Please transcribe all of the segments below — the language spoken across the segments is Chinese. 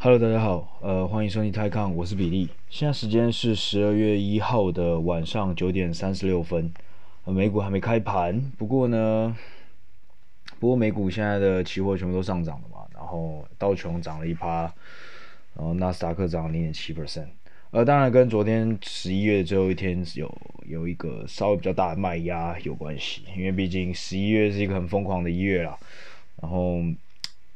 Hello，大家好，呃，欢迎收听泰康，我是比利。现在时间是十二月一号的晚上九点三十六分，美股还没开盘，不过呢，不过美股现在的期货全部都上涨了嘛，然后道琼涨了一趴，然后纳斯达克涨了零点七 percent，呃，当然跟昨天十一月最后一天有有一个稍微比较大的卖压有关系，因为毕竟十一月是一个很疯狂的一月啦，然后。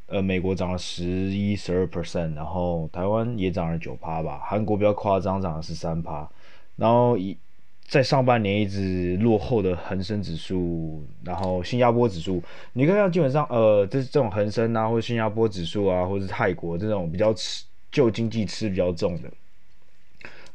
呃，美国涨了十一、十二 percent，然后台湾也涨了九趴吧，韩国比较夸张，涨了十三趴，然后一在上半年一直落后的恒生指数，然后新加坡指数，你看看基本上呃，这这种恒生啊，或者新加坡指数啊，或者是泰国这种比较吃旧经济吃比较重的，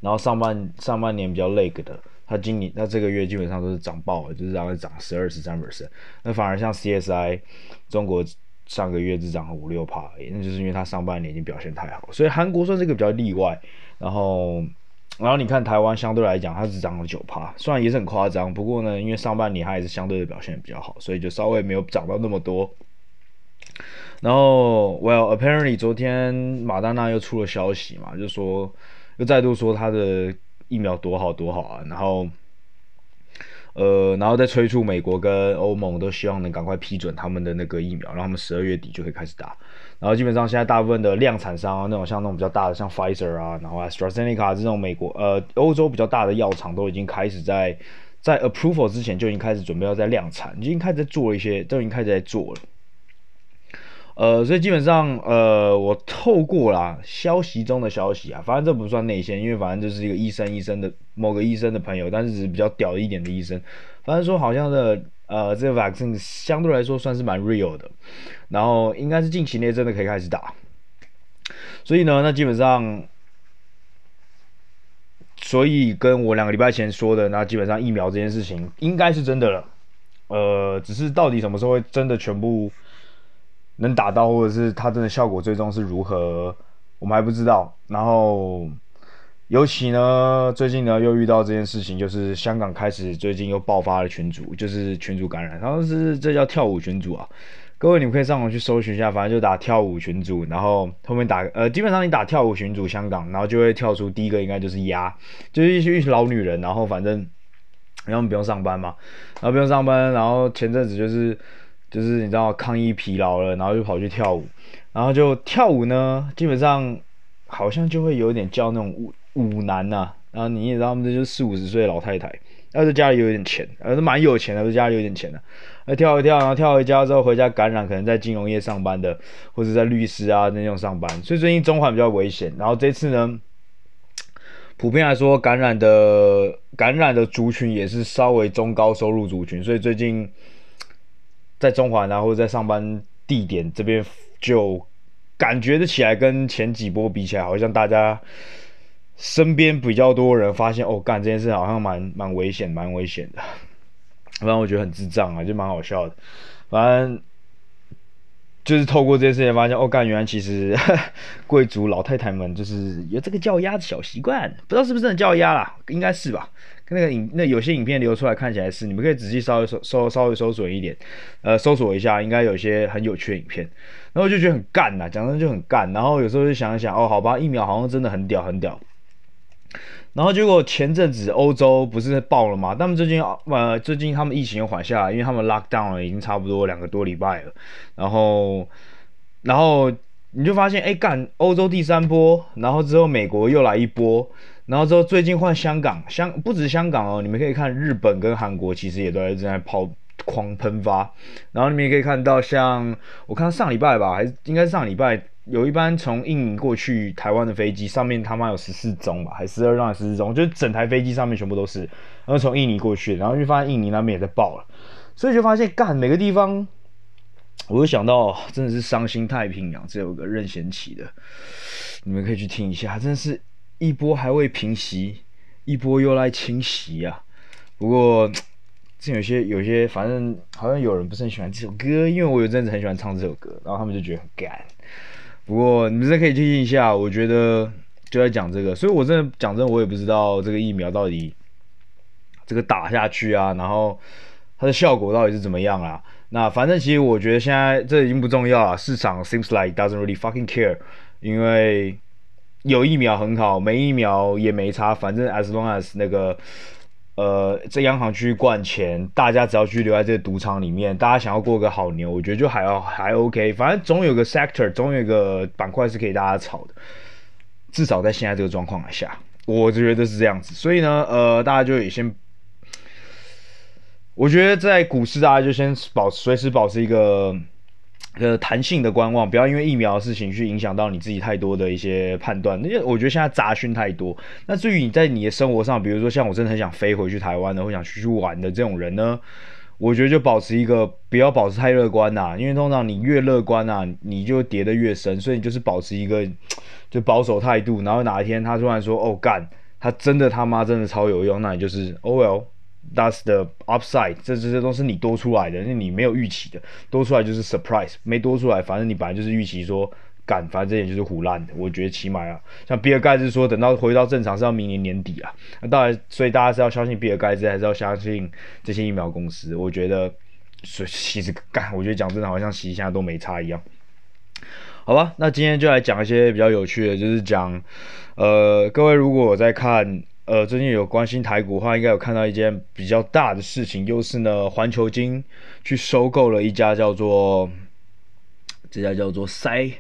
然后上半上半年比较 lag 的，它今年它这个月基本上都是涨爆了，就是让它涨十二、十三 percent，那反而像 CSI 中国。上个月只涨了五六趴，那就是因为它上半年已经表现太好，所以韩国算是一个比较例外。然后，然后你看台湾相对来讲，它只涨了九趴，虽然也是很夸张，不过呢，因为上半年它也是相对的表现比较好，所以就稍微没有涨到那么多。然后，Well apparently 昨天马丹娜又出了消息嘛，就说又再度说它的疫苗多好多好啊，然后。呃，然后再催促美国跟欧盟都希望能赶快批准他们的那个疫苗，让他们十二月底就可以开始打。然后基本上现在大部分的量产商啊，那种像那种比较大的，像 Pfizer 啊，然后 AstraZeneca 这种美国呃欧洲比较大的药厂都已经开始在在 approval 之前就已经开始准备要在量产，已经开始在做一些，都已经开始在做了。呃，所以基本上，呃，我透过啦消息中的消息啊，反正这不算内线，因为反正就是一个医生医生的某个医生的朋友，但是只是比较屌一点的医生，反正说好像的，呃，这个 vaccine 相对来说算是蛮 real 的，然后应该是近期内真的可以开始打，所以呢，那基本上，所以跟我两个礼拜前说的，那基本上疫苗这件事情应该是真的了，呃，只是到底什么时候会真的全部。能打到，或者是它真的效果最终是如何，我们还不知道。然后，尤其呢，最近呢又遇到这件事情，就是香港开始最近又爆发了群组，就是群组感染，然后是这叫跳舞群组啊。各位你们可以上网去搜寻一下，反正就打跳舞群组，然后后面打呃，基本上你打跳舞群组香港，然后就会跳出第一个应该就是鸭，就是一群老女人，然后反正然后不用上班嘛，然后不用上班，然后前阵子就是。就是你知道抗议疲劳了，然后就跑去跳舞，然后就跳舞呢，基本上好像就会有点叫那种舞舞男呐、啊。然后你也知道，他们这就是四五十岁的老太太，要是家里有点钱，呃，是蛮有钱的，是家里有点钱的，那跳一跳，然后跳回家之后回家感染，可能在金融业上班的，或者在律师啊那种上班，所以最近中环比较危险。然后这次呢，普遍来说感染的感染的族群也是稍微中高收入族群，所以最近。在中环啊，或者在上班地点这边，就感觉得起来，跟前几波比起来，好像大家身边比较多人发现，哦，干这件事好像蛮蛮危险，蛮危险的。反正我觉得很智障啊，就蛮好笑的。反正。就是透过这件事情发现，哦，干，原来其实 贵族老太太们就是有这个叫鸭的小习惯，不知道是不是真的叫鸭啦，应该是吧？那个影，那有些影片流出来看起来是，你们可以仔细稍微搜搜稍微搜索一点，呃，搜索一下，应该有些很有趣的影片。然后就觉得很干呐，讲真的就很干。然后有时候就想一想，哦，好吧，疫苗好像真的很屌，很屌。然后结果前阵子欧洲不是爆了吗？他们最近呃最近他们疫情又缓下来，因为他们 lock down 了已经差不多两个多礼拜了。然后然后你就发现哎干欧洲第三波，然后之后美国又来一波，然后之后最近换香港，香不止香港哦，你们可以看日本跟韩国其实也都在正在抛狂喷发。然后你们也可以看到像我看上礼拜吧，还是应该是上礼拜。有一班从印尼过去台湾的飞机，上面他妈有十四宗吧，还十二宗还是十四宗，就是整台飞机上面全部都是，然后从印尼过去，然后就发现印尼那边也在爆了，所以就发现干每个地方，我就想到真的是伤心太平洋，这有个任贤齐的，你们可以去听一下，真的是一波还未平息，一波又来侵袭啊。不过 这有些有些，反正好像有人不是很喜欢这首歌，因为我有阵子很喜欢唱这首歌，然后他们就觉得很干。不过你们这可以听一下，我觉得就在讲这个，所以我真的讲真的，我也不知道这个疫苗到底这个打下去啊，然后它的效果到底是怎么样啊？那反正其实我觉得现在这已经不重要了，市场 seems like doesn't really fucking care。因为有疫苗很好，没疫苗也没差，反正 as long as 那个。呃，在央行去灌钱，大家只要去留在这个赌场里面，大家想要过个好年，我觉得就还要还 OK，反正总有个 sector，总有个板块是可以大家炒的，至少在现在这个状况下，我觉得是这样子。所以呢，呃，大家就也先，我觉得在股市，大家就先保随时保持一个。呃，弹性的观望，不要因为疫苗的事情去影响到你自己太多的一些判断。因为我觉得现在杂讯太多。那至于你在你的生活上，比如说像我真的很想飞回去台湾的，或想出去玩的这种人呢，我觉得就保持一个不要保持太乐观呐、因为通常你越乐观呐，你就跌得越深。所以你就是保持一个就保守态度，然后哪一天他突然说哦干，他真的他妈真的超有用，那你就是 oh well。That's the upside，这这些都是你多出来的，那你没有预期的，多出来就是 surprise，没多出来，反正你本来就是预期说，干，反正这就是唬烂的。我觉得起码啊，像比尔盖茨说，等到回到正常是要明年年底啊。那当然，所以大家是要相信比尔盖茨，还是要相信这些疫苗公司？我觉得，所以其实干，我觉得讲真的，好像其实现在都没差一样。好吧，那今天就来讲一些比较有趣的，就是讲，呃，各位如果在看。呃，最近有关心台股的话，应该有看到一件比较大的事情，就是呢，环球金去收购了一家叫做这家叫做塞，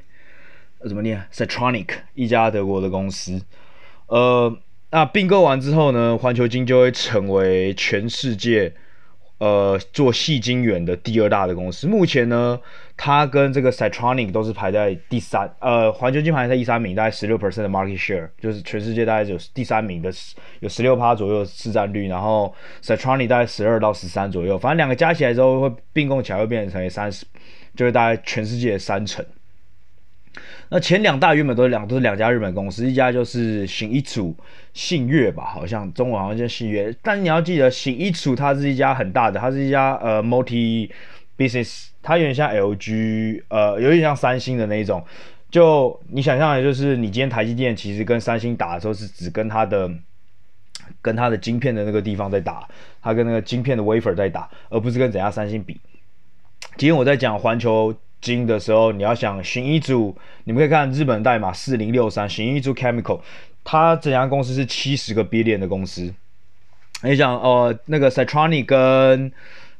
呃，怎么念？Siltronic，一家德国的公司。呃，那并购完之后呢，环球金就会成为全世界。呃，做矽晶圆的第二大的公司，目前呢，它跟这个 Citronic 都是排在第三，呃，环球晶排在第三名，大概十六 percent 的 market share，就是全世界大概有第三名的，有十六趴左右的市占率，然后 Citronic 大概十二到十三左右，反正两个加起来之后会并购起来会变成三十，就是大概全世界的三成。那前两大原本都是两都是两家日本公司，一家就是信一组信越吧，好像中文好像叫信越，但你要记得信一组它是一家很大的，它是一家呃 multi business，它有点像 LG，呃有点像三星的那一种，就你想象的就是你今天台积电其实跟三星打的时候是只跟它的跟它的晶片的那个地方在打，它跟那个晶片的 wafer 在打，而不是跟整家三星比。今天我在讲环球。晶的时候，你要想寻一组，你们可以看日本代码四零六三，寻一组 Chemical，它整家公司是七十个 billion 的公司。你想，呃，那个 Siltronic 跟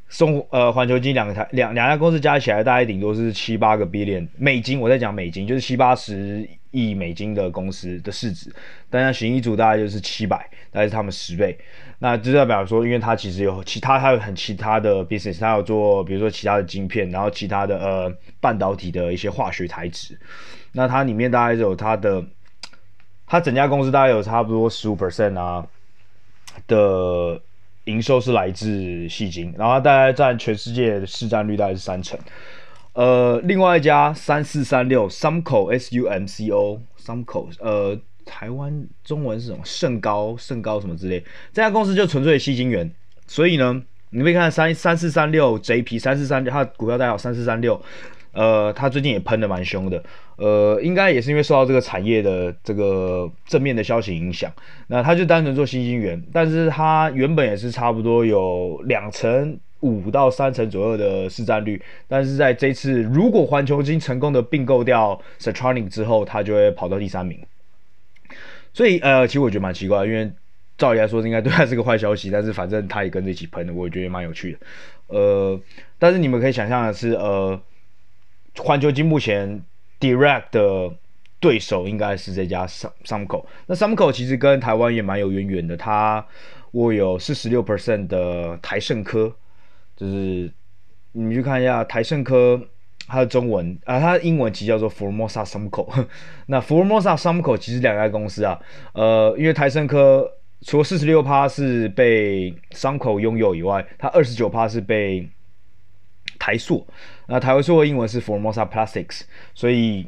松呃环球晶两个台两两家公司加起来，大概顶多是七八个 billion 美金。我在讲美金，就是七八十亿美金的公司的市值，但像行一组大概就是七百，大概是他们十倍。那就代表说，因为它其实有其他，它有很其他的 business，它有做比如说其他的晶片，然后其他的呃半导体的一些化学材质。那它里面大概有它的，它整家公司大概有差不多十五 percent 啊的营收是来自矽晶，然后大概占全世界的市占率大概是三成。呃，另外一家三四三六 Sumco S U M C O Sumco 呃。台湾中文是什么？盛高、盛高什么之类，这家公司就纯粹的矽晶圆。所以呢，你可以看三三四三六 JP 三四三六，它的股票代号三四三六，呃，它最近也喷的蛮凶的，呃，应该也是因为受到这个产业的这个正面的消息影响。那它就单纯做矽晶圆，但是它原本也是差不多有两成五到三成左右的市占率，但是在这次如果环球金成功的并购掉 Siltronic 之后，它就会跑到第三名。所以呃，其实我觉得蛮奇怪，因为照理来说应该对他是个坏消息，但是反正他也跟着一起喷的，我觉得蛮有趣的。呃，但是你们可以想象的是，呃，环球金目前 direct 的对手应该是这家 Sumco。那 Sumco 其实跟台湾也蛮有渊源的，它握有四十六 percent 的台盛科，就是你去看一下台盛科。它的中文啊、它的英文其实叫做 Formosa Sumco。那 Formosa Sumco 其实两家公司啊，呃，因为台盛科除了四十六趴是被 Sumco 拥有以外，它二十九趴是被台塑。那台塑的英文是 Formosa Plastics，所以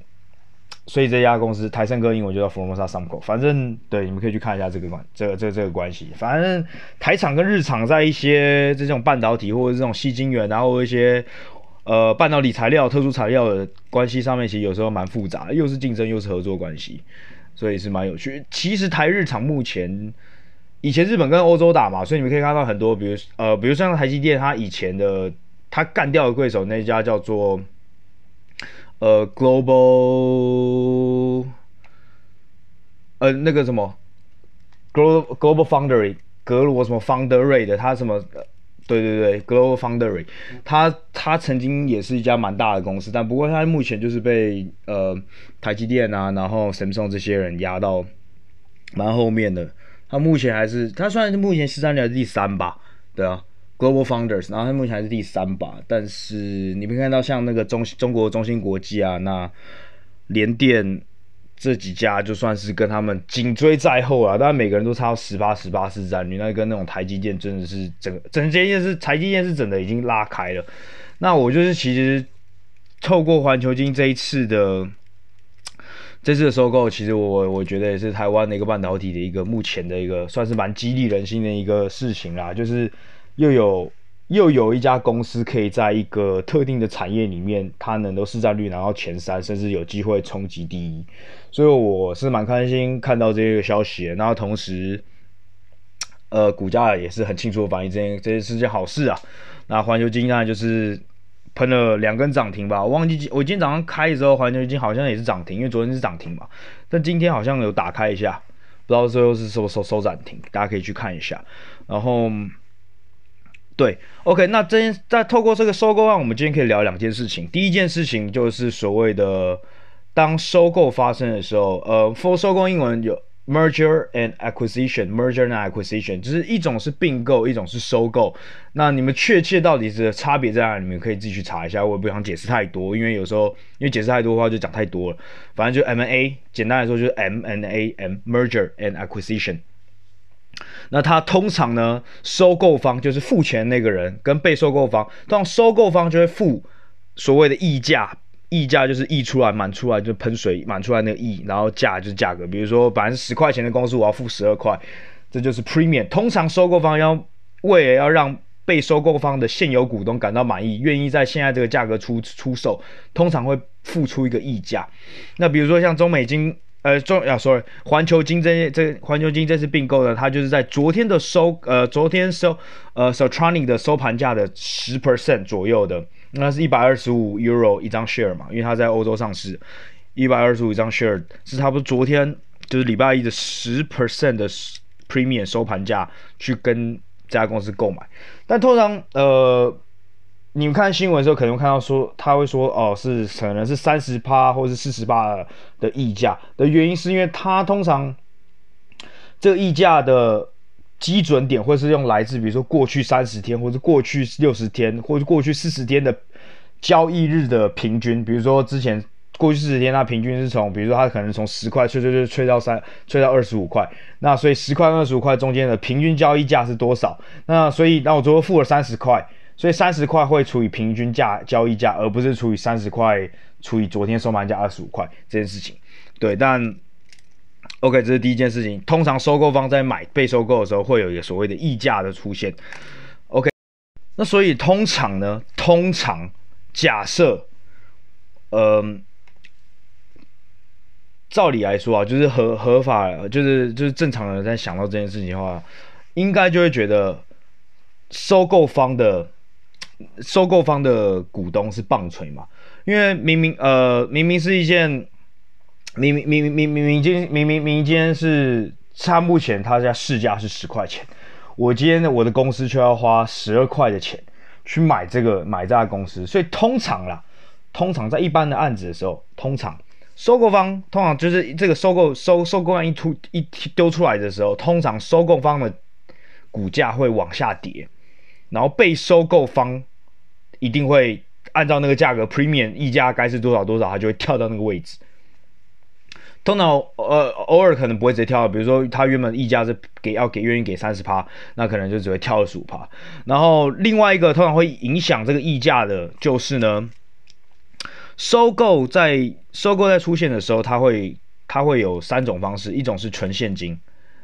所以这家公司台胜哥英文就叫 Formosa Sumco。反正对，你们可以去看一下这个关这个这个这个关系。反正台厂跟日厂在一些这种半导体或者这种矽晶圆，然后一些。呃，半导体材料、特殊材料的关系上面，其实有时候蛮复杂，又是竞争又是合作关系，所以是蛮有趣。其实台日厂目前，以前日本跟欧洲打嘛，所以你们可以看到很多，比如呃，比如像台积电，它以前的他干掉的贵手那家叫做呃 Global 呃那个什么 Global Global Foundry 格罗什么 Foundry 的，他什么？对对对，Global Foundry，他他曾经也是一家蛮大的公司，但不过他目前就是被呃台积电啊，然后 Samsung 这些人压到蛮后面的。他目前还是他算是目前市占率还是第三吧，对啊，Global Founders，然后他目前还是第三吧。但是你没看到像那个中中国中芯国际啊，那联电。这几家就算是跟他们紧追在后啊，当然每个人都差十八十八市占率，那跟那种台积电真的是整个整件事，台积电是整的已经拉开了。那我就是其实透过环球金这一次的这次的收购，其实我我觉得也是台湾的一个半导体的一个目前的一个算是蛮激励人心的一个事情啦，就是又有。又有一家公司可以在一个特定的产业里面，它能够市占率拿到前三，甚至有机会冲击第一，所以我是蛮开心看到这个消息。然后同时，呃，股价也是很清楚的反映这件这件是件好事啊。那环球晶呢，就是喷了两根涨停吧，我忘记我今天早上开的时候，环球金好像也是涨停，因为昨天是涨停嘛，但今天好像有打开一下，不知道最后是收收收涨停，大家可以去看一下。然后。对，OK，那这在透过这个收购案，我们今天可以聊两件事情。第一件事情就是所谓的当收购发生的时候，呃，for 收购英文有 merger and acquisition，merger and acquisition，就是一种是并购，一种是收购。那你们确切到底是差别在哪里？你们可以自己去查一下，我也不想解释太多，因为有时候因为解释太多的话就讲太多了。反正就 M&A，简单来说就是 M&A，M，merger and acquisition。那它通常呢，收购方就是付钱那个人，跟被收购方，通常收购方就会付所谓的溢价，溢价就是溢出来满出来就喷水满出来那个溢，然后价就是价格，比如说百分之十块钱的公司，我要付十二块，这就是 premium。通常收购方要为了要让被收购方的现有股东感到满意，愿意在现在这个价格出出售，通常会付出一个溢价。那比如说像中美金。呃，中啊，sorry，环球金这这环球金这次并购的，它就是在昨天的收，呃，昨天收，呃 s o t r o n i c 的收盘价的十 percent 左右的，那是一百二十五 euro 一张 share 嘛，因为它在欧洲上市，一百二十五一张 share 是差不多昨天就是礼拜一的十 percent 的 premium 收盘价去跟这家公司购买，但通常呃。你们看新闻的时候，可能会看到说他会说哦，是可能是三十趴或是四十趴的溢价的原因，是因为他通常这个溢价的基准点会是用来自比如说过去三十天，或者过去六十天，或者过去四十天的交易日的平均。比如说之前过去四十天，它平均是从比如说它可能从十块吹吹吹吹到三，吹到二十五块。那所以十块跟二十五块中间的平均交易价是多少？那所以那我最后付了三十块。所以三十块会除以平均价交易价，而不是除以三十块除以昨天收盘价二十五块这件事情。对，但 OK，这是第一件事情。通常收购方在买被收购的时候，会有一个所谓的溢价的出现。OK，那所以通常呢，通常假设，嗯、照理来说啊，就是合合法，就是就是正常人在想到这件事情的话，应该就会觉得收购方的。收购方的股东是棒槌嘛？因为明明呃明明是一件明明明明明明明今明明明今天是他目前他家市价是十块钱，我今天的我的公司却要花十二块的钱去买这个买这家公司，所以通常啦，通常在一般的案子的时候，通常收购方通常就是这个收购收收购案一突一丢出来的时候，通常收购方的股价会往下跌，然后被收购方。一定会按照那个价格，premium 溢价该是多少多少，它就会跳到那个位置。通常呃偶尔可能不会直接跳到，比如说它原本溢价是给要给愿意给三十趴，那可能就只会跳二十五趴。然后另外一个通常会影响这个溢价的就是呢，收购在收购在出现的时候，它会它会有三种方式，一种是纯现金。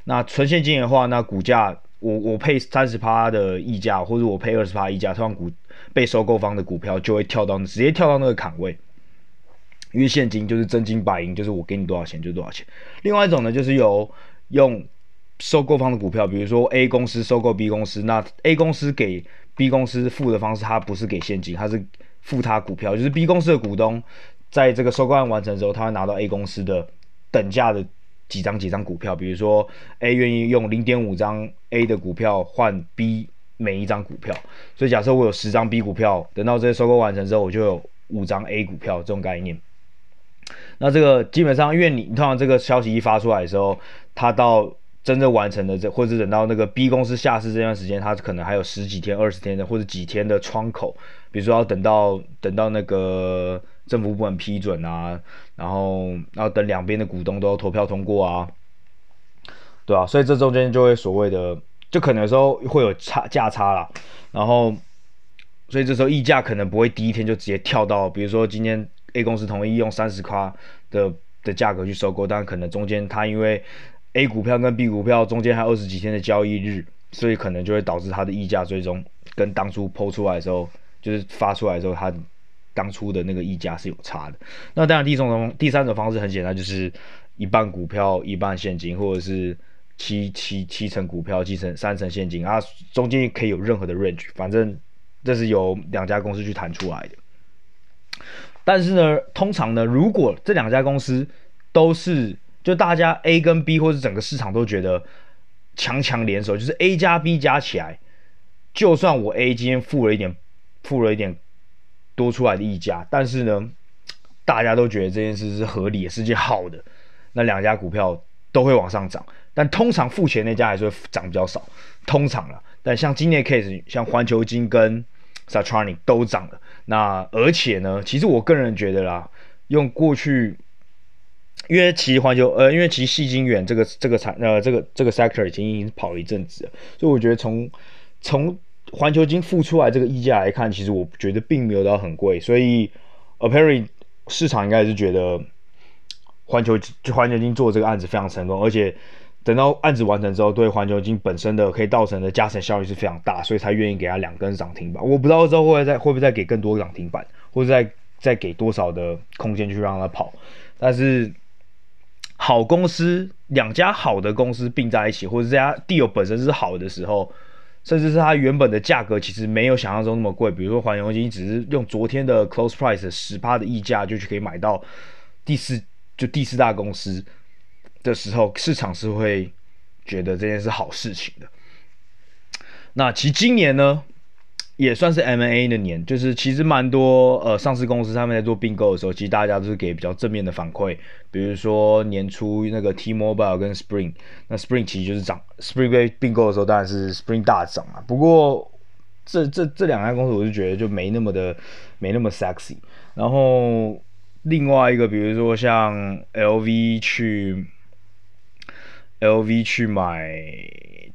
那纯现金的话，那股价我我配三十趴的溢价，或者我配二十趴溢价，通常股。被收购方的股票就会跳到直接跳到那个坎位，因为现金就是真金白银，就是我给你多少钱就多少钱。另外一种呢，就是有用收购方的股票，比如说 A 公司收购 B 公司，那 A 公司给 B 公司付的方式，它不是给现金，它是付他股票，就是 B 公司的股东在这个收购案完成之后，他会拿到 A 公司的等价的几张几张股票，比如说 A 愿意用零点五张 A 的股票换 B 每一张股票，所以假设我有十张 B 股票，等到这些收购完成之后，我就有五张 A 股票这种概念。那这个基本上，因为你通常这个消息一发出来的时候，它到真正完成的这，或者等到那个 B 公司下市这段时间，它可能还有十几天、二十天的或者几天的窗口，比如说要等到等到那个。政府部门批准啊，然后要等两边的股东都投票通过啊，对啊，所以这中间就会所谓的，就可能有时候会有差价差啦，然后所以这时候溢价可能不会第一天就直接跳到，比如说今天 A 公司同意用三十块的的价格去收购，但可能中间它因为 A 股票跟 B 股票中间还有二十几天的交易日，所以可能就会导致它的溢价最终跟当初抛出来的时候，就是发出来的时候它。当初的那个溢价是有差的，那当然第一种第三种方式很简单，就是一半股票一半现金，或者是七七七成股票七成三成现金啊，中间可以有任何的 range，反正这是由两家公司去谈出来的。但是呢，通常呢，如果这两家公司都是就大家 A 跟 B 或者整个市场都觉得强强联手，就是 A 加 B 加起来，就算我 A 今天付了一点，付了一点。多出来的溢价，但是呢，大家都觉得这件事是合理的，是件好的，那两家股票都会往上涨。但通常付钱那家还是会涨比较少，通常啦。但像今年 case，像环球金跟 Satronic 都涨了。那而且呢，其实我个人觉得啦，用过去，因为其实环球呃，因为其实矽晶圆这个这个产呃这个这个 sector 已经已经跑了一阵子了，所以我觉得从从环球金付出来这个溢价来看，其实我觉得并没有到很贵，所以 apparently 市场应该是觉得环球就环球金做这个案子非常成功，而且等到案子完成之后，对环球金本身的可以造成的加成效益是非常大，所以才愿意给他两根涨停板。我不知道之后会不会再会不会再给更多涨停板，或者再再给多少的空间去让他跑。但是好公司两家好的公司并在一起，或者这家 deal 本身是好的时候。甚至是它原本的价格其实没有想象中那么贵，比如说环球金只是用昨天的 close price 十趴的溢价就去可以买到第四就第四大公司的时候，市场是会觉得这件事好事情的。那其实今年呢？也算是 M&A 的年，就是其实蛮多呃上市公司他们在做并购的时候，其实大家都是给比较正面的反馈。比如说年初那个 T-Mobile 跟 Spring，那 Spring 其实就是涨，Spring 被并购的时候当然是 Spring 大涨啊。不过这这这两家公司我就觉得就没那么的没那么 sexy。然后另外一个比如说像 LV 去 LV 去买。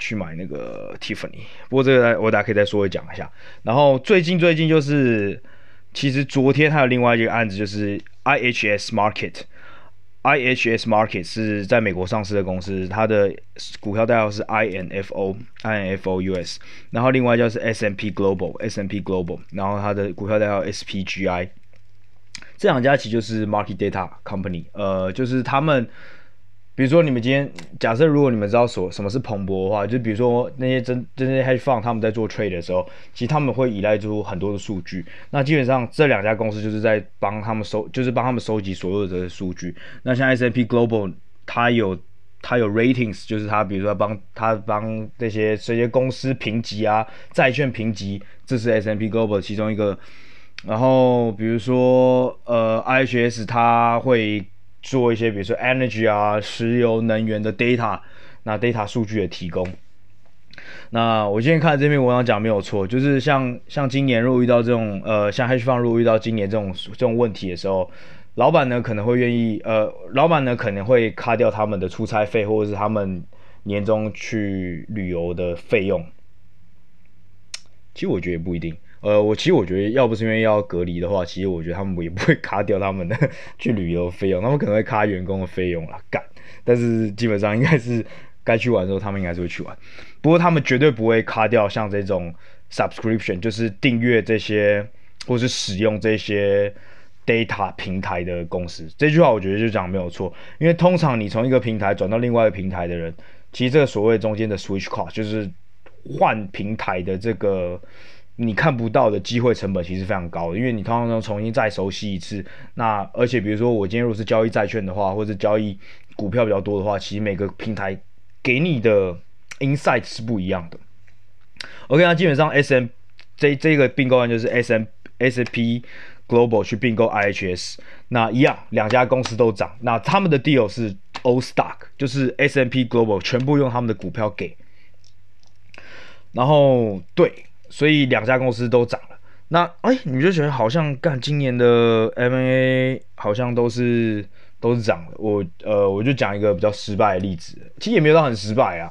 去买那个 Tiffany，不过这个我大家可以再说一讲一下。然后最近最近就是，其实昨天还有另外一个案子，就是 IHS Market，I H S Market 是在美国上市的公司，它的股票代号是 INFO，INFO US。然后另外就是 S&P Global，S&P Global，然后它的股票代号 SPGI。这两家其实就是 Market Data Company，呃，就是他们。比如说，你们今天假设，如果你们知道所什么是彭博的话，就比如说那些真真正 hedge fund 他们在做 trade 的时候，其实他们会依赖出很多的数据。那基本上这两家公司就是在帮他们收，就是帮他们收集所有的数据。那像 S&P Global，它有它有 ratings，就是它比如说帮它帮这些这些公司评级啊，债券评级，这是 S&P Global 其中一个。然后比如说呃 IHS，它会。做一些比如说 energy 啊，石油能源的 data，那 data 数据的提供。那我今天看这篇文章讲没有错，就是像像今年如果遇到这种呃，像 hedge fund 如果遇到今年这种这种问题的时候，老板呢可能会愿意呃，老板呢可能会卡掉他们的出差费或者是他们年终去旅游的费用。其实我觉得也不一定。呃，我其实我觉得，要不是因为要隔离的话，其实我觉得他们也不会 卡掉他们的 去旅游费用，他们可能会卡员工的费用啦，干。但是基本上应该是该去玩的时候，他们应该是会去玩。不过他们绝对不会卡掉像这种 subscription，就是订阅这些或是使用这些 data 平台的公司。这句话我觉得就讲没有错，因为通常你从一个平台转到另外一个平台的人，其实这个所谓中间的 switch cost 就是换平台的这个。你看不到的机会成本其实非常高的，因为你通常要重新再熟悉一次。那而且比如说我今天如果是交易债券的话，或者交易股票比较多的话，其实每个平台给你的 insight 是不一样的。OK，那基本上 SM 这这个并购案就是 SM S&P Global 去并购 IHS，那一样两家公司都涨，那他们的 deal 是 all stock，就是 S&P Global 全部用他们的股票给，然后对，所以两家公司都涨了。那哎，你就觉得好像干今年的 M&A 好像都是都是涨的。我呃，我就讲一个比较失败的例子，其实也没有到很失败啊。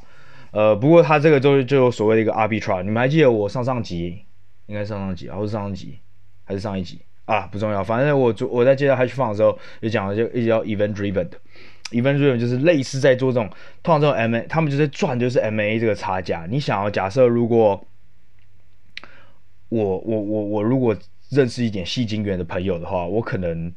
呃，不过他这个就就所谓的一个 arbitrage，你们还记得我上上集应该上上集还，是上上集还是上一集啊？不重要，反正我我在介绍 hedge fund 的时候就讲了，就一直叫 event driven 的 event driven 就是类似在做这种通常这种 M&A，他们就在赚就是 M&A 这个差价。你想要假设如果我我我我如果认识一点戏精园的朋友的话，我可能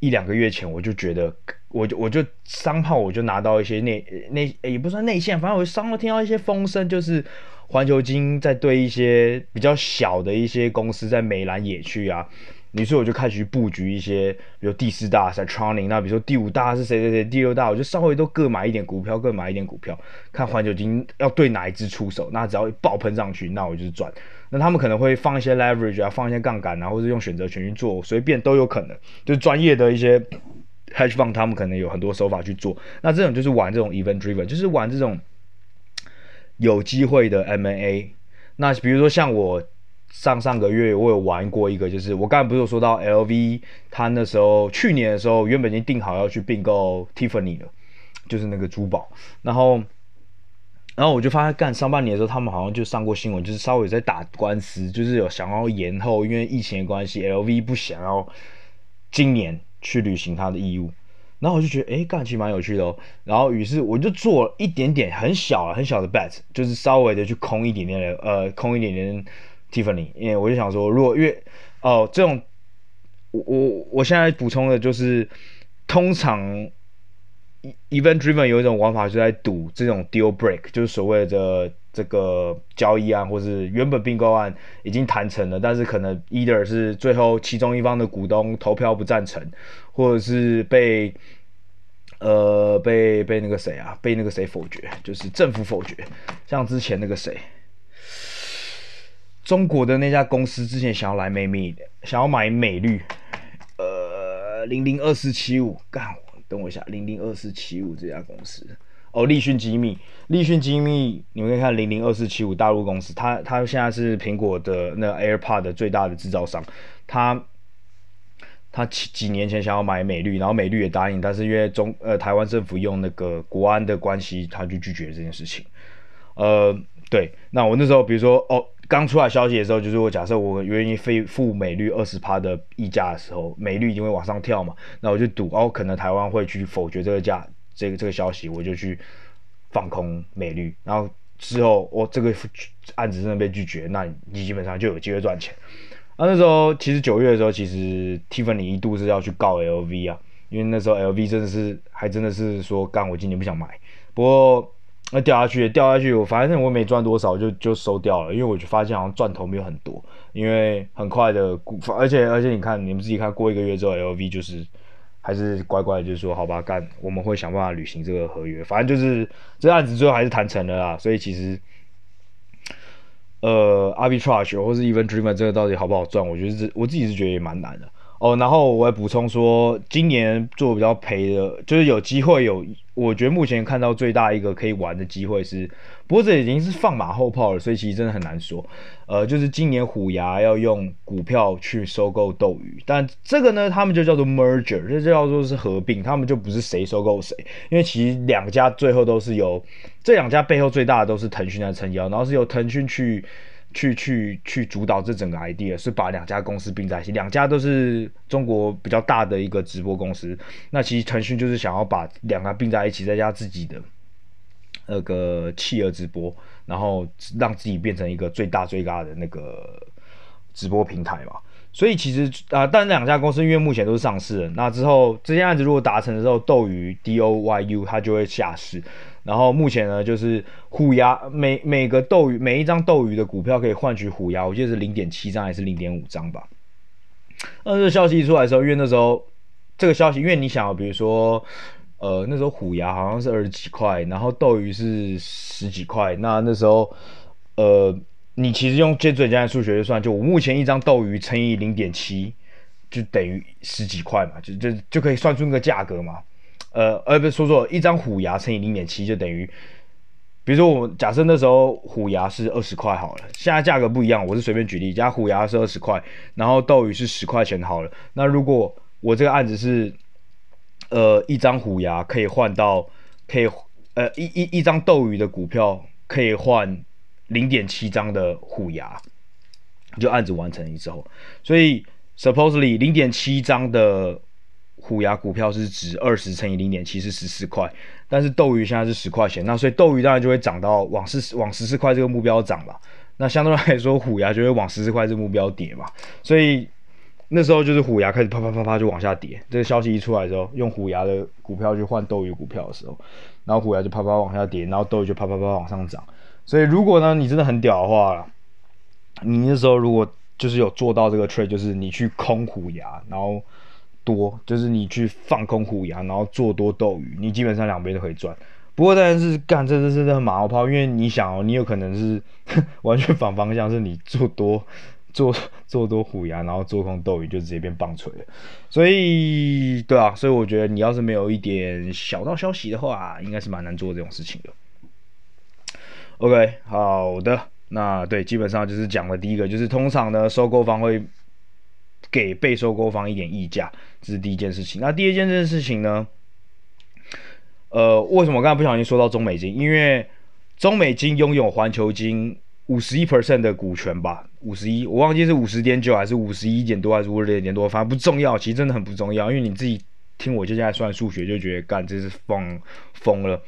一两个月前我就觉得，我就我就商炮我就拿到一些内内也不算内线，反正我商炮听到一些风声，就是环球金在对一些比较小的一些公司在美兰野区啊。于是我就开始布局一些，比如第四大是 Tronic，那比如说第五大是谁谁谁，第六大我就稍微都各买一点股票，各买一点股票，看环球金要对哪一支出手，那只要爆喷上去，那我就是赚。那他们可能会放一些 leverage 啊，放一些杠杆啊，或者用选择权去做，随便都有可能。就是专业的一些 hedge fund，他们可能有很多手法去做。那这种就是玩这种 event driven，就是玩这种有机会的 M&A。那比如说像我。上上个月我有玩过一个，就是我刚才不是有说到 LV，他那时候去年的时候原本已经定好要去并购 Tiffany 了，就是那个珠宝，然后，然后我就发现干上半年的时候，他们好像就上过新闻，就是稍微在打官司，就是有想要延后，因为疫情的关系，LV 不想要今年去履行他的义务，然后我就觉得哎，干其实蛮有趣的哦，然后于是我就做了一点点很小很小的 bet，就是稍微的去空一点点的，呃，空一点点。Tiffany，因为我就想说，如果因为哦这种，我我我现在补充的就是，通常 event driven 有一种玩法就在赌这种 deal break，就是所谓的这个交易案或是原本并购案已经谈成了，但是可能 either 是最后其中一方的股东投票不赞成，或者是被呃被被那个谁啊被那个谁否决，就是政府否决，像之前那个谁。中国的那家公司之前想要来美米，想要买美绿，呃，零零二四七五，干，等我一下，零零二四七五这家公司，哦，立讯精密，立讯精密，你们可以看零零二四七五大陆公司，它它现在是苹果的那 AirPod 的最大的制造商，它它几几年前想要买美绿，然后美绿也答应，但是因为中呃台湾政府用那个国安的关系，他就拒绝这件事情，呃，对，那我那时候比如说哦。刚出来消息的时候，就是我假设我愿意费付美绿二十趴的溢价的时候，美绿一定会往上跳嘛，那我就赌哦，可能台湾会去否决这个价，这个这个消息，我就去放空美绿，然后之后我、哦、这个案子真的被拒绝，那你基本上就有机会赚钱。啊，那时候其实九月的时候，其实 Tiffany 一度是要去告 LV 啊，因为那时候 LV 真的是还真的是说，干我今年不想买，不过。那掉下去，掉下去，我反正我没赚多少，就就收掉了，因为我就发现好像赚头没有很多，因为很快的，而且而且你看，你们自己看过一个月之后，LV 就是还是乖乖的就是说，好吧，干，我们会想办法履行这个合约，反正就是这案子最后还是谈成了啦，所以其实，呃，arbitrage 或是 even driven 这个到底好不好赚，我觉得这我自己是觉得也蛮难的。哦，然后我也补充说，今年做比较赔的，就是有机会有，我觉得目前看到最大一个可以玩的机会是，不过这已经是放马后炮了，所以其实真的很难说。呃，就是今年虎牙要用股票去收购斗鱼，但这个呢，他们就叫做 merger，这就叫做是合并，他们就不是谁收购谁，因为其实两家最后都是由这两家背后最大的都是腾讯在撑腰，然后是由腾讯去。去去去主导这整个 idea 是把两家公司并在一起，两家都是中国比较大的一个直播公司。那其实腾讯就是想要把两家并在一起，再加自己的那个企鹅直播，然后让自己变成一个最大最大的那个直播平台嘛。所以其实啊、呃，但两家公司因为目前都是上市的，那之后这件案子如果达成的时候，斗鱼 D O Y U 它就会下市。然后目前呢，就是虎牙每每个斗鱼每一张斗鱼的股票可以换取虎牙，我记得是零点七张还是零点五张吧。那这个消息一出来的时候，因为那时候这个消息，因为你想，比如说呃，那时候虎牙好像是二十几块，然后斗鱼是十几块。那那时候，呃，你其实用最简单的数学就算，就我目前一张斗鱼乘以零点七，就等于十几块嘛，就就就可以算出那个价格嘛。呃，呃，不是说错，一张虎牙乘以零点七就等于，比如说我假设那时候虎牙是二十块好了，现在价格不一样，我是随便举例，假虎牙是二十块，然后斗鱼是十块钱好了。那如果我这个案子是呃，一张虎牙可以换到，可以呃一一一张斗鱼的股票可以换零点七张的虎牙，就案子完成了之后，所以 supposedly 零点七张的虎牙股票是值二十乘以零点七是十四块，但是斗鱼现在是十块钱，那所以斗鱼当然就会涨到往十往十四块这个目标涨了，那相对来说虎牙就会往十四块这个目标跌嘛，所以。那时候就是虎牙开始啪啪啪啪就往下跌，这个消息一出来之后，用虎牙的股票去换斗鱼股票的时候，然后虎牙就啪啪往下跌，然后斗鱼就啪啪啪往上涨。所以如果呢你真的很屌的话，你那时候如果就是有做到这个 trade，就是你去空虎牙，然后多就是你去放空虎牙，然后做多斗鱼，你基本上两边都可以赚。不过当然是干这这这这马后炮，因为你想哦，你有可能是 完全反方向，是你做 多。做做多虎牙，然后做空斗鱼，就直接变棒槌了。所以，对啊，所以我觉得你要是没有一点小道消息的话，应该是蛮难做这种事情的。OK，好的，那对，基本上就是讲的第一个，就是通常呢，收购方会给被收购方一点溢价，这是第一件事情。那第二件事情呢，呃，为什么我刚才不小心说到中美金？因为中美金拥有环球金。五十一 percent 的股权吧，五十一，我忘记是五十点九还是五十一点多还是五十二点多，反正不重要，其实真的很不重要，因为你自己听我接下来算数学就觉得干这是疯疯了。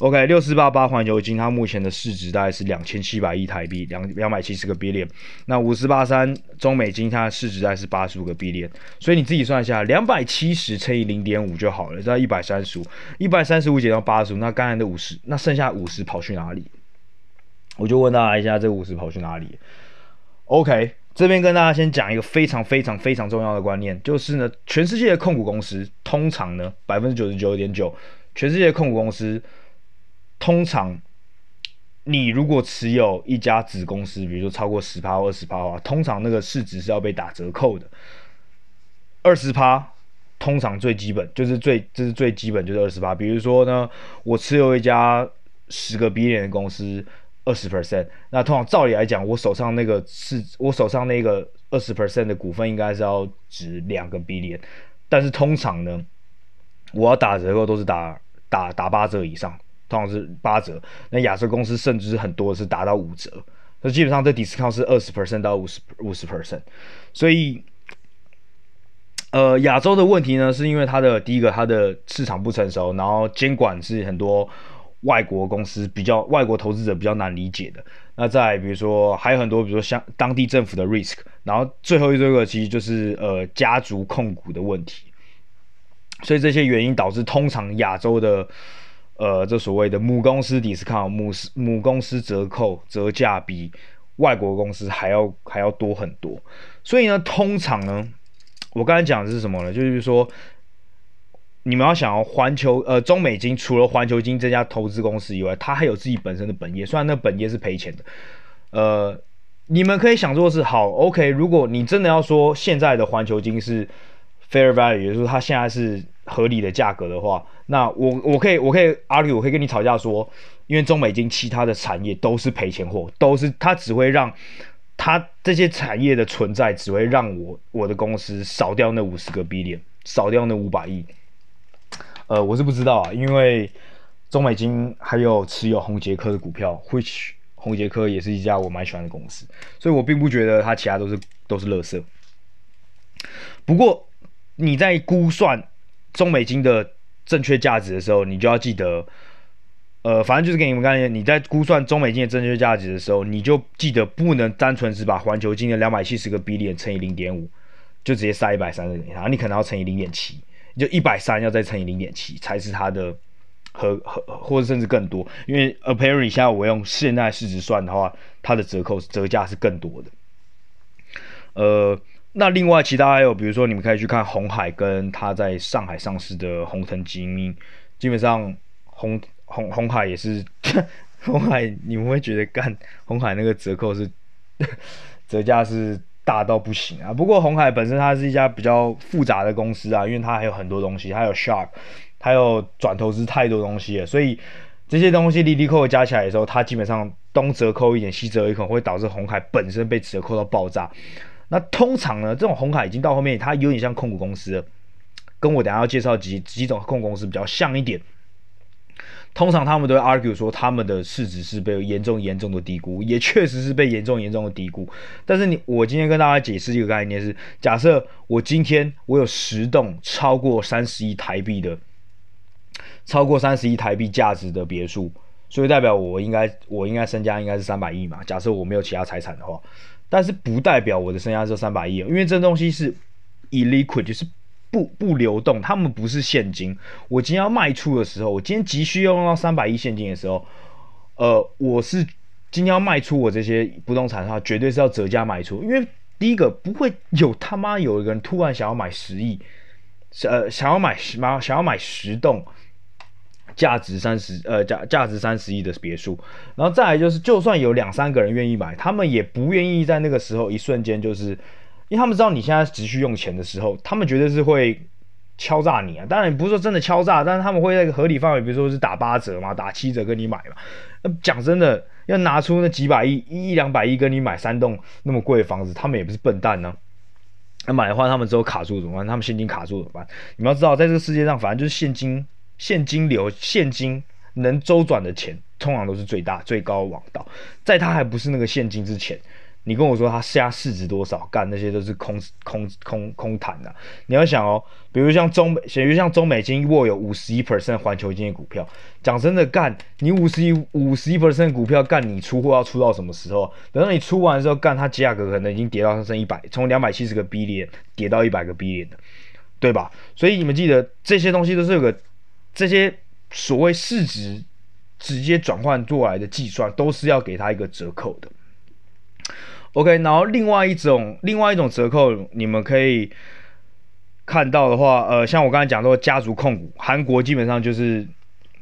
OK，六四八八环球金，它目前的市值大概是两千七百亿台币，两两百七十个 billion。那五四八三中美金，它的市值大概是八十五个 billion，所以你自己算一下，两百七十乘以零点五就好了，在一百三十五，一百三十五减到八十五，那刚才的五十，那剩下五十跑去哪里？我就问大家一下，这五十跑去哪里？OK，这边跟大家先讲一个非常非常非常重要的观念，就是呢，全世界的控股公司通常呢，百分之九十九点九，全世界控股公司通常，你如果持有一家子公司，比如说超过十趴或二十趴的话，通常那个市值是要被打折扣的。二十趴，通常最基本就是最这是最基本就是二十趴。比如说呢，我持有一家十个 billion 的公司。二十 percent，那通常照理来讲，我手上那个是我手上那个二十 percent 的股份应该是要值两个 B 联但是通常呢，我要打折扣都是打打打八折以上，通常是八折。那亚洲公司甚至很多是达到五折，那基本上这 discount 是二十 percent 到五十五十 percent，所以，呃，亚洲的问题呢，是因为它的第一个它的市场不成熟，然后监管是很多。外国公司比较，外国投资者比较难理解的。那再比如说，还有很多，比如说像当地政府的 risk，然后最后一个其实就是呃家族控股的问题。所以这些原因导致，通常亚洲的呃这所谓的母公司 discount 母母公司折扣折价比外国公司还要还要多很多。所以呢，通常呢，我刚才讲的是什么呢？就是说。你们要想要环球呃中美金除了环球金这家投资公司以外，它还有自己本身的本业，虽然那本业是赔钱的。呃，你们可以想做是好，OK，如果你真的要说现在的环球金是 fair value，也就是说它现在是合理的价格的话，那我我可以我可以 argue，我可以跟你吵架说，因为中美金其他的产业都是赔钱货，都是它只会让它这些产业的存在只会让我我的公司少掉那五十个 billion，少掉那五百亿。呃，我是不知道啊，因为中美金还有持有宏杰科的股票，which 宏捷科也是一家我蛮喜欢的公司，所以我并不觉得它其他都是都是垃圾。不过你在估算中美金的正确价值的时候，你就要记得，呃，反正就是给你们看，你在估算中美金的正确价值的时候，你就记得不能单纯是把环球金的两百七十个 B 点乘以零点五，就直接塞一百三十给他，你可能要乘以零点七。就一百三要再乘以零点七才是它的和和或者甚至更多，因为 Apparent 现在我用现在市值算的话，它的折扣折价是更多的。呃，那另外其他还有，比如说你们可以去看红海跟他在上海上市的红腾精密，基本上红红红海也是 红海，你们会觉得干红海那个折扣是 折价是大到不行啊。不过红海本身它是一家比较复杂的公司啊，因为它还有很多东西，还有 Shark，还有转投资太多东西了，所以这些东西利利扣加起来的时候，它基本上东折扣一点，西折一点，会导致红海本身被折扣到爆炸。那通常呢，这种红海已经到后面，它有点像控股公司，跟我等下要介绍几几种控股公司比较像一点。通常他们都会 argue 说，他们的市值是被严重严重的低估，也确实是被严重严重的低估。但是你，我今天跟大家解释一个概念是：假设我今天我有十栋超过三十亿台币的，超过三十亿台币价值的别墅，所以代表我应该我应该身家应该是三百亿嘛？假设我没有其他财产的话。但是不代表我的身家只有三百亿，因为这东西是 illiquid，就是不不流动，他们不是现金。我今天要卖出的时候，我今天急需要用到三百亿现金的时候，呃，我是今天要卖出我这些不动产的话，绝对是要折价卖出，因为第一个不会有他妈有一个人突然想要买十亿，呃，想要买十想要买十栋。价值三十呃价价值三十亿的别墅，然后再来就是，就算有两三个人愿意买，他们也不愿意在那个时候一瞬间就是，因为他们知道你现在急需用钱的时候，他们绝对是会敲诈你啊。当然不是说真的敲诈，但是他们会在一个合理范围，比如说是打八折嘛，打七折跟你买嘛。那讲真的，要拿出那几百亿一两百亿跟你买三栋那么贵的房子，他们也不是笨蛋呢、那买的话，他们之后卡住怎么办？他们现金卡住怎么办？你们要知道，在这个世界上，反正就是现金。现金流、现金能周转的钱，通常都是最大、最高的王道。在它还不是那个现金之前，你跟我说它现在市值多少，干那些都是空、空、空、空谈的。你要想哦，比如像中美，比如像中美金握有五十一 percent 环球金的股票。讲真的，干你五十一、五十一 percent 股票，干你出货要出到什么时候？等到你出完的时候，干它价格可能已经跌到剩一百，从两百七十个 B 点跌到一百个 B 点的，对吧？所以你们记得这些东西都是有个。这些所谓市值直接转换过来的计算，都是要给他一个折扣的。OK，然后另外一种另外一种折扣，你们可以看到的话，呃，像我刚才讲说家族控股，韩国基本上就是。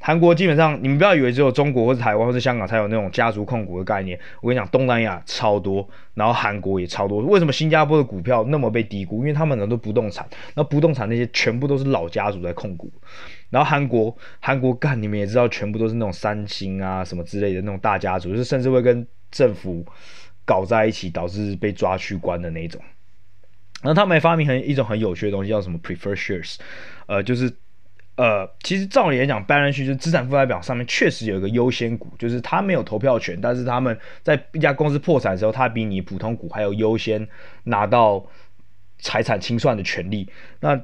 韩国基本上，你们不要以为只有中国或者台湾或者香港才有那种家族控股的概念。我跟你讲，东南亚超多，然后韩国也超多。为什么新加坡的股票那么被低估？因为他们很多不动产，那不动产那些全部都是老家族在控股。然后韩国，韩国干，你们也知道，全部都是那种三星啊什么之类的那种大家族，就是甚至会跟政府搞在一起，导致被抓去关的那种。然后他们还发明很一种很有趣的东西，叫什么 prefer shares，呃，就是。呃，其实照理来讲，balance sheet 就是资产负债表上面确实有一个优先股，就是他没有投票权，但是他们在一家公司破产的时候，他比你普通股还有优先拿到财产清算的权利。那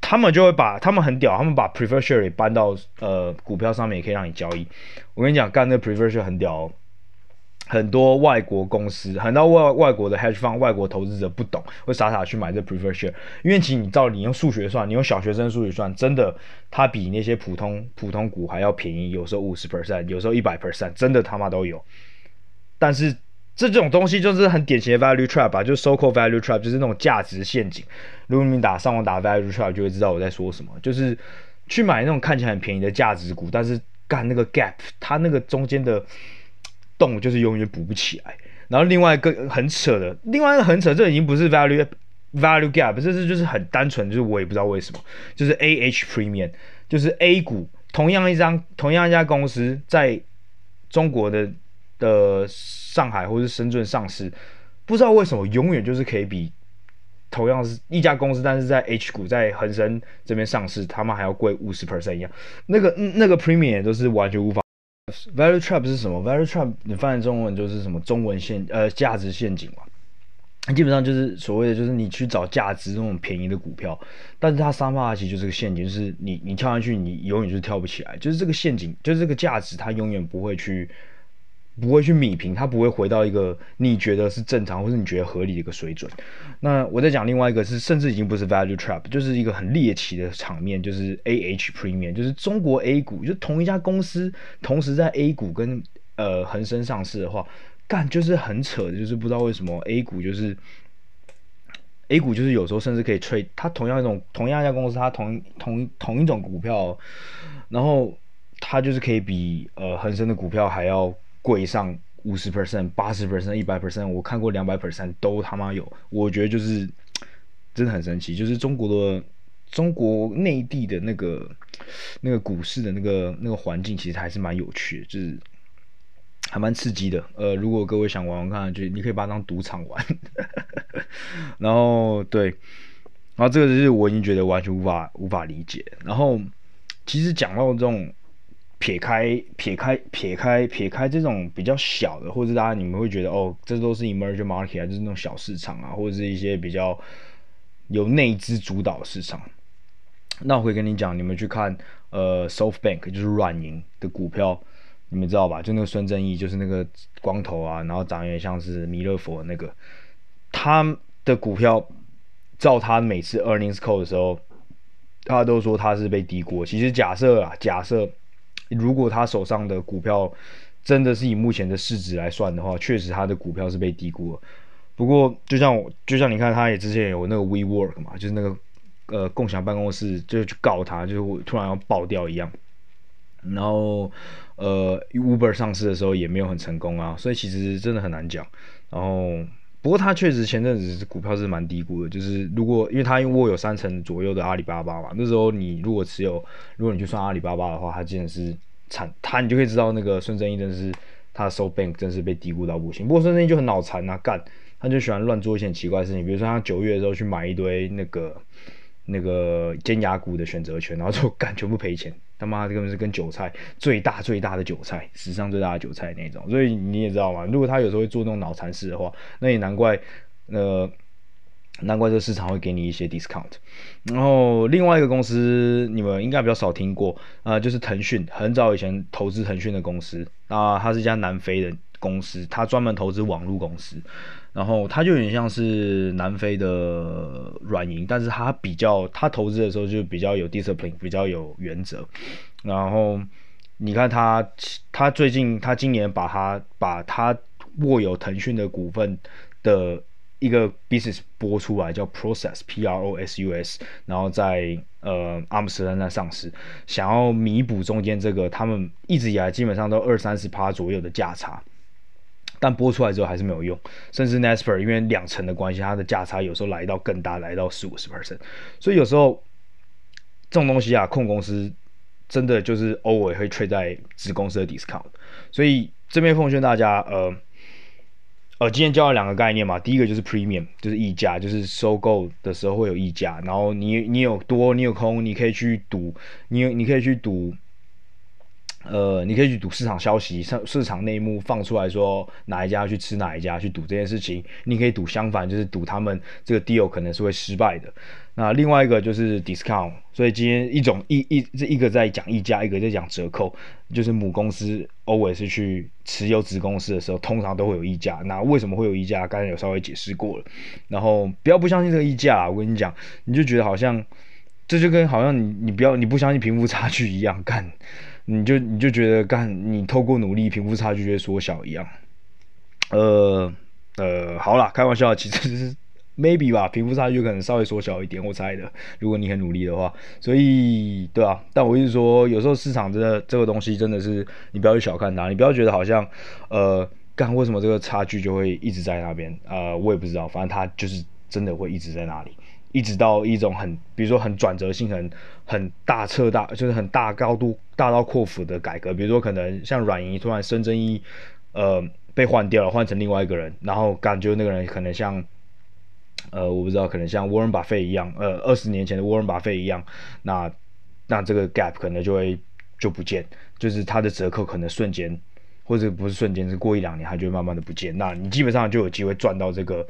他们就会把他们很屌，他们把 p r e f e r s h a r e 搬到呃股票上面，也可以让你交易。我跟你讲，干那 p r e f e r s h a r e 很屌。很多外国公司，很多外外国的 hedge fund、外国投资者不懂，会傻傻去买这 p r e f e r share，因为其实你照你用数学算，你用小学生数学算，真的它比那些普通普通股还要便宜，有时候五十 percent，有时候一百 percent，真的他妈都有。但是这种东西就是很典型的 value trap 吧，就 so-called value trap，就是那种价值陷阱。如果你打上网打 value trap，就会知道我在说什么，就是去买那种看起来很便宜的价值股，但是干那个 gap，它那个中间的。洞就是永远补不起来，然后另外一个很扯的，另外一个很扯，这已经不是 value value gap，这是就是很单纯，就是我也不知道为什么，就是 A H premium，就是 A 股同样一张同样一家公司在中国的的上海或是深圳上市，不知道为什么永远就是可以比同样是一家公司，但是在 H 股在恒生这边上市，他们还要贵五十 percent 一样，那个那个 premium 都是完全无法。Value trap 是什么？Value trap 你翻译中文就是什么？中文陷呃价值陷阱嘛。基本上就是所谓的，就是你去找价值那种便宜的股票，但是它三八其实就是个陷阱，就是你你跳上去，你永远就是跳不起来，就是这个陷阱，就是这个价值它永远不会去。不会去米平，它不会回到一个你觉得是正常或是你觉得合理的一个水准。那我再讲另外一个是，甚至已经不是 value trap，就是一个很猎奇的场面，就是 A H premium，就是中国 A 股，就同一家公司同时在 A 股跟呃恒生上市的话，干就是很扯的，就是不知道为什么 A 股就是 A 股就是有时候甚至可以 trade，它同样一种同样一家公司，它同同同一种股票，然后它就是可以比呃恒生的股票还要贵上五十 percent、八十 percent、一百 percent，我看过两百 percent 都他妈有，我觉得就是真的很神奇，就是中国的中国内地的那个那个股市的那个那个环境，其实还是蛮有趣的，就是。还蛮刺激的，呃，如果各位想玩玩看，就你可以把它当赌场玩。然后对，然后这个就是我已经觉得完全无法无法理解。然后其实讲到这种撇开撇开撇开撇开这种比较小的，或者大家你们会觉得哦，这都是 emerging market 啊，就是那种小市场啊，或者是一些比较有内资主导的市场。那我会跟你讲，你们去看呃，SoftBank 就是软银的股票。你们知道吧？就那个孙正义，就是那个光头啊，然后长得有点像是弥勒佛那个，他的股票，照他每次 earnings call 的时候，他都说他是被低估。其实假设啊，假设如果他手上的股票真的是以目前的市值来算的话，确实他的股票是被低估了。不过就像我，就像你看，他也之前有那个 WeWork 嘛，就是那个呃共享办公室，就去告他，就是突然要爆掉一样。然后，呃，Uber 上市的时候也没有很成功啊，所以其实真的很难讲。然后，不过他确实前阵子股票是蛮低估的，就是如果因为他因为握有三成左右的阿里巴巴嘛，那时候你如果持有，如果你去算阿里巴巴的话，他竟然是惨，他你就可以知道那个孙正义真的是他的 SoftBank 真是被低估到不行。不过孙正义就很脑残啊，干，他就喜欢乱做一些很奇怪的事情，比如说他九月的时候去买一堆那个。那个尖牙股的选择权，然后就 干全部赔钱，他妈这个是跟韭菜最大最大的韭菜，史上最大的韭菜那种，所以你也知道嘛，如果他有时候会做那种脑残事的话，那也难怪，呃，难怪这市场会给你一些 discount。然后另外一个公司你们应该比较少听过，啊、呃，就是腾讯，很早以前投资腾讯的公司，啊、它是一家南非的公司，它专门投资网络公司。然后它就有点像是南非的软银，但是它比较，它投资的时候就比较有 discipline，比较有原则。然后你看它，它最近，它今年把它把它握有腾讯的股份的一个 business 拨出来，叫 Process P R O S U S，然后在呃阿姆斯特丹上市，想要弥补中间这个他们一直以来基本上都二三十趴左右的价差。但播出来之后还是没有用，甚至 Nasper 因为两层的关系，它的价差有时候来到更大，来到四五十 percent，所以有时候这种东西啊，控公司真的就是偶尔会 trade 在子公司的 discount，所以这边奉劝大家，呃，呃，今天教了两个概念嘛，第一个就是 premium，就是溢价，就是收购的时候会有溢价，然后你你有多，你有空，你可以去赌，你你可以去赌。呃，你可以去赌市场消息，市市场内幕放出来说哪一家去吃哪一家去赌这件事情，你可以赌相反，就是赌他们这个 deal 可能是会失败的。那另外一个就是 discount，所以今天一种一一这一个在讲溢价，一个在讲折扣，就是母公司 always 去持有子公司的时候，通常都会有溢价。那为什么会有溢价？刚才有稍微解释过了。然后不要不相信这个溢价，我跟你讲，你就觉得好像这就跟好像你你不要你不相信贫富差距一样干。你就你就觉得干你透过努力贫富差距就会缩小一样，呃呃，好啦，开玩笑，其实是 maybe 吧，贫富差距可能稍微缩小一点，我猜的。如果你很努力的话，所以对啊，但我一直说，有时候市场真的这个东西真的是你不要去小看它，你不要觉得好像呃干为什么这个差距就会一直在那边，呃，我也不知道，反正它就是真的会一直在那里。一直到一种很，比如说很转折性、很很大彻大，就是很大高度、大刀阔斧的改革。比如说，可能像软银突然孙正义，呃，被换掉了，换成另外一个人，然后感觉那个人可能像，呃，我不知道，可能像沃伦巴菲一样，呃，二十年前的沃伦巴菲一样，那那这个 gap 可能就会就不见，就是它的折扣可能瞬间，或者不是瞬间，是过一两年，它就慢慢的不见。那你基本上就有机会赚到这个。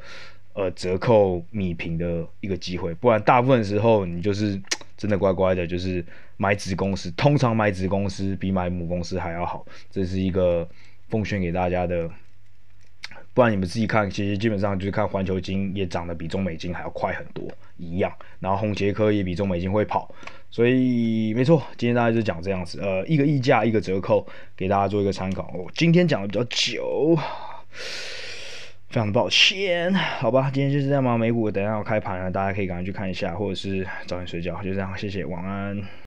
呃，折扣米平的一个机会，不然大部分时候你就是 真的乖乖的，就是买子公司，通常买子公司比买母公司还要好，这是一个奉劝给大家的。不然你们自己看，其实基本上就是看环球金也涨得比中美金还要快很多一样，然后红杰科也比中美金会跑，所以没错，今天大家就讲这样子，呃，一个溢价，一个折扣，给大家做一个参考。我今天讲的比较久。非常抱歉，好吧，今天就是这样吧。美股等一下要开盘了，大家可以赶快去看一下，或者是早点睡觉。就这样，谢谢，晚安。